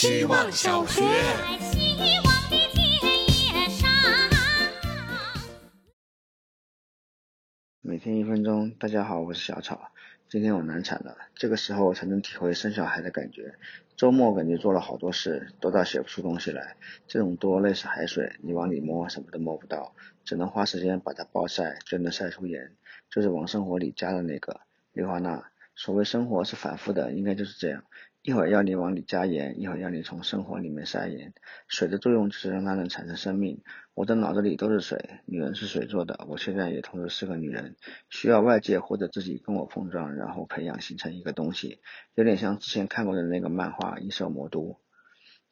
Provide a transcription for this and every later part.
希望小学。每天一分钟，大家好，我是小草。今天我难产了，这个时候才能体会生小孩的感觉。周末感觉做了好多事，多到写不出东西来。这种多类似海水，你往里摸什么都摸不到，只能花时间把它暴晒，就能晒出盐。就是往生活里加的那个氯化钠。所谓生活是反复的，应该就是这样。一会儿要你往里加盐，一会儿要你从生活里面筛盐。水的作用就是让它能产生生命。我的脑子里都是水，女人是水做的，我现在也同时是个女人，需要外界或者自己跟我碰撞，然后培养形成一个东西，有点像之前看过的那个漫画《异兽魔都》，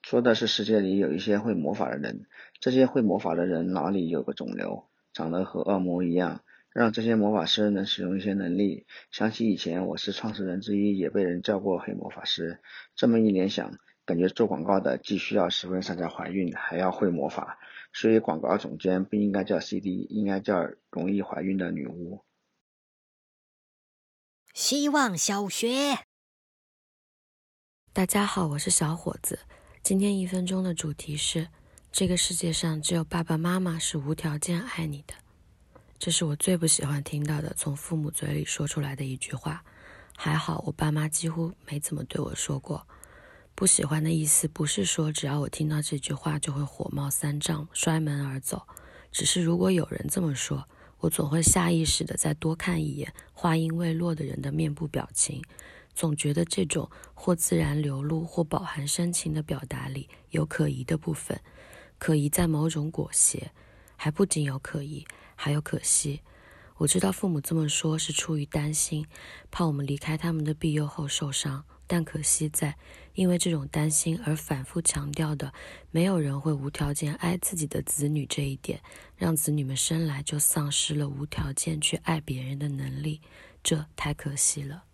说的是世界里有一些会魔法的人，这些会魔法的人脑里有个肿瘤，长得和恶魔一样。让这些魔法师能使用一些能力。想起以前我是创始人之一，也被人叫过黑魔法师。这么一联想，感觉做广告的既需要十分善在怀孕，还要会魔法。所以广告总监不应该叫 CD，应该叫容易怀孕的女巫。希望小学，大家好，我是小伙子。今天一分钟的主题是：这个世界上只有爸爸妈妈是无条件爱你的。这是我最不喜欢听到的从父母嘴里说出来的一句话。还好我爸妈几乎没怎么对我说过。不喜欢的意思不是说只要我听到这句话就会火冒三丈、摔门而走，只是如果有人这么说，我总会下意识的再多看一眼话音未落的人的面部表情，总觉得这种或自然流露或饱含深情的表达里有可疑的部分，可疑在某种裹挟，还不仅有可疑。还有可惜，我知道父母这么说是出于担心，怕我们离开他们的庇佑后受伤。但可惜在因为这种担心而反复强调的，没有人会无条件爱自己的子女这一点，让子女们生来就丧失了无条件去爱别人的能力，这太可惜了。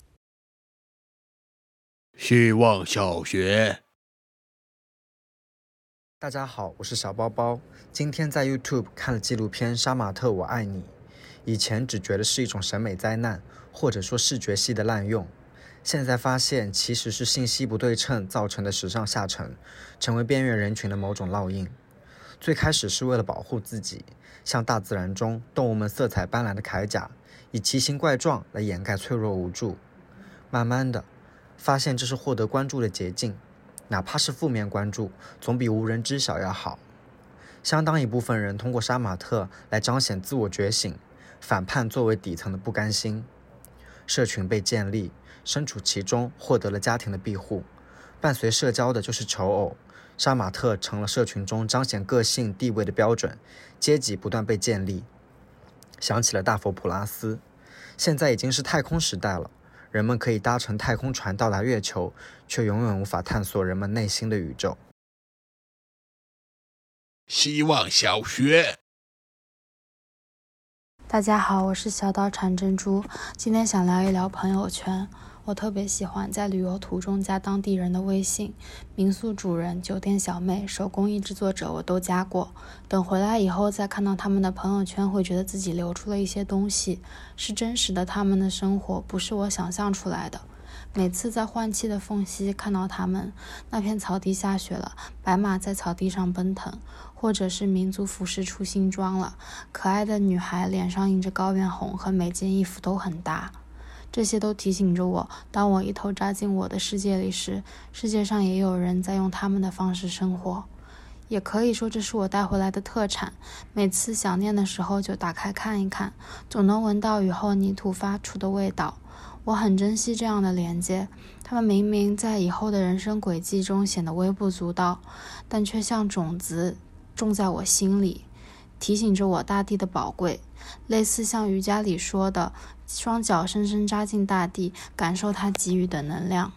希望小学。大家好，我是小包包。今天在 YouTube 看了纪录片《杀马特我爱你》，以前只觉得是一种审美灾难，或者说视觉系的滥用，现在发现其实是信息不对称造成的时尚下沉，成为边缘人群的某种烙印。最开始是为了保护自己，像大自然中动物们色彩斑斓的铠甲，以奇形怪状来掩盖脆弱无助。慢慢的，发现这是获得关注的捷径。哪怕是负面关注，总比无人知晓要好。相当一部分人通过杀马特来彰显自我觉醒，反叛作为底层的不甘心。社群被建立，身处其中，获得了家庭的庇护。伴随社交的就是求偶，杀马特成了社群中彰显个性地位的标准。阶级不断被建立。想起了大佛普拉斯，现在已经是太空时代了。人们可以搭乘太空船到达月球，却永远无法探索人们内心的宇宙。希望小学，大家好，我是小岛产珍珠，今天想聊一聊朋友圈。我特别喜欢在旅游途中加当地人的微信，民宿主人、酒店小妹、手工艺制作者我都加过。等回来以后再看到他们的朋友圈，会觉得自己留出了一些东西，是真实的他们的生活，不是我想象出来的。每次在换气的缝隙看到他们，那片草地下雪了，白马在草地上奔腾，或者是民族服饰出新装了，可爱的女孩脸上印着高原红，和每件衣服都很搭。这些都提醒着我，当我一头扎进我的世界里时，世界上也有人在用他们的方式生活。也可以说，这是我带回来的特产。每次想念的时候，就打开看一看，总能闻到雨后泥土发出的味道。我很珍惜这样的连接，他们明明在以后的人生轨迹中显得微不足道，但却像种子种在我心里。提醒着我大地的宝贵，类似像瑜伽里说的，双脚深深扎进大地，感受它给予的能量。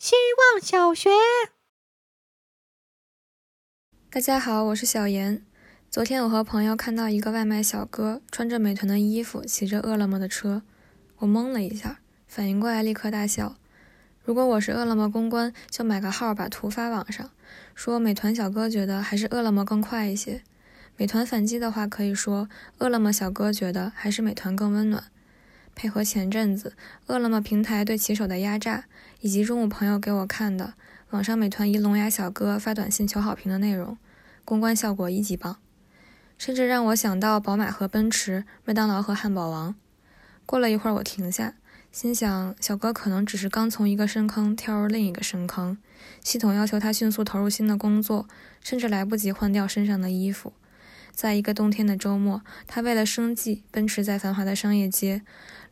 希望小学，大家好，我是小严。昨天我和朋友看到一个外卖小哥穿着美团的衣服，骑着饿了么的车，我懵了一下，反应过来立刻大笑。如果我是饿了么公关，就买个号把图发网上。说美团小哥觉得还是饿了么更快一些，美团反击的话可以说饿了么小哥觉得还是美团更温暖。配合前阵子饿了么平台对骑手的压榨，以及中午朋友给我看的网上美团一聋哑小哥发短信求好评的内容，公关效果一级棒，甚至让我想到宝马和奔驰、麦当劳和汉堡王。过了一会儿，我停下，心想小哥可能只是刚从一个深坑跳入另一个深坑，系统要求他迅速投入新的工作，甚至来不及换掉身上的衣服。在一个冬天的周末，他为了生计奔驰在繁华的商业街，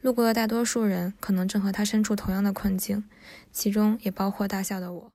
路过的大多数人可能正和他身处同样的困境，其中也包括大笑的我。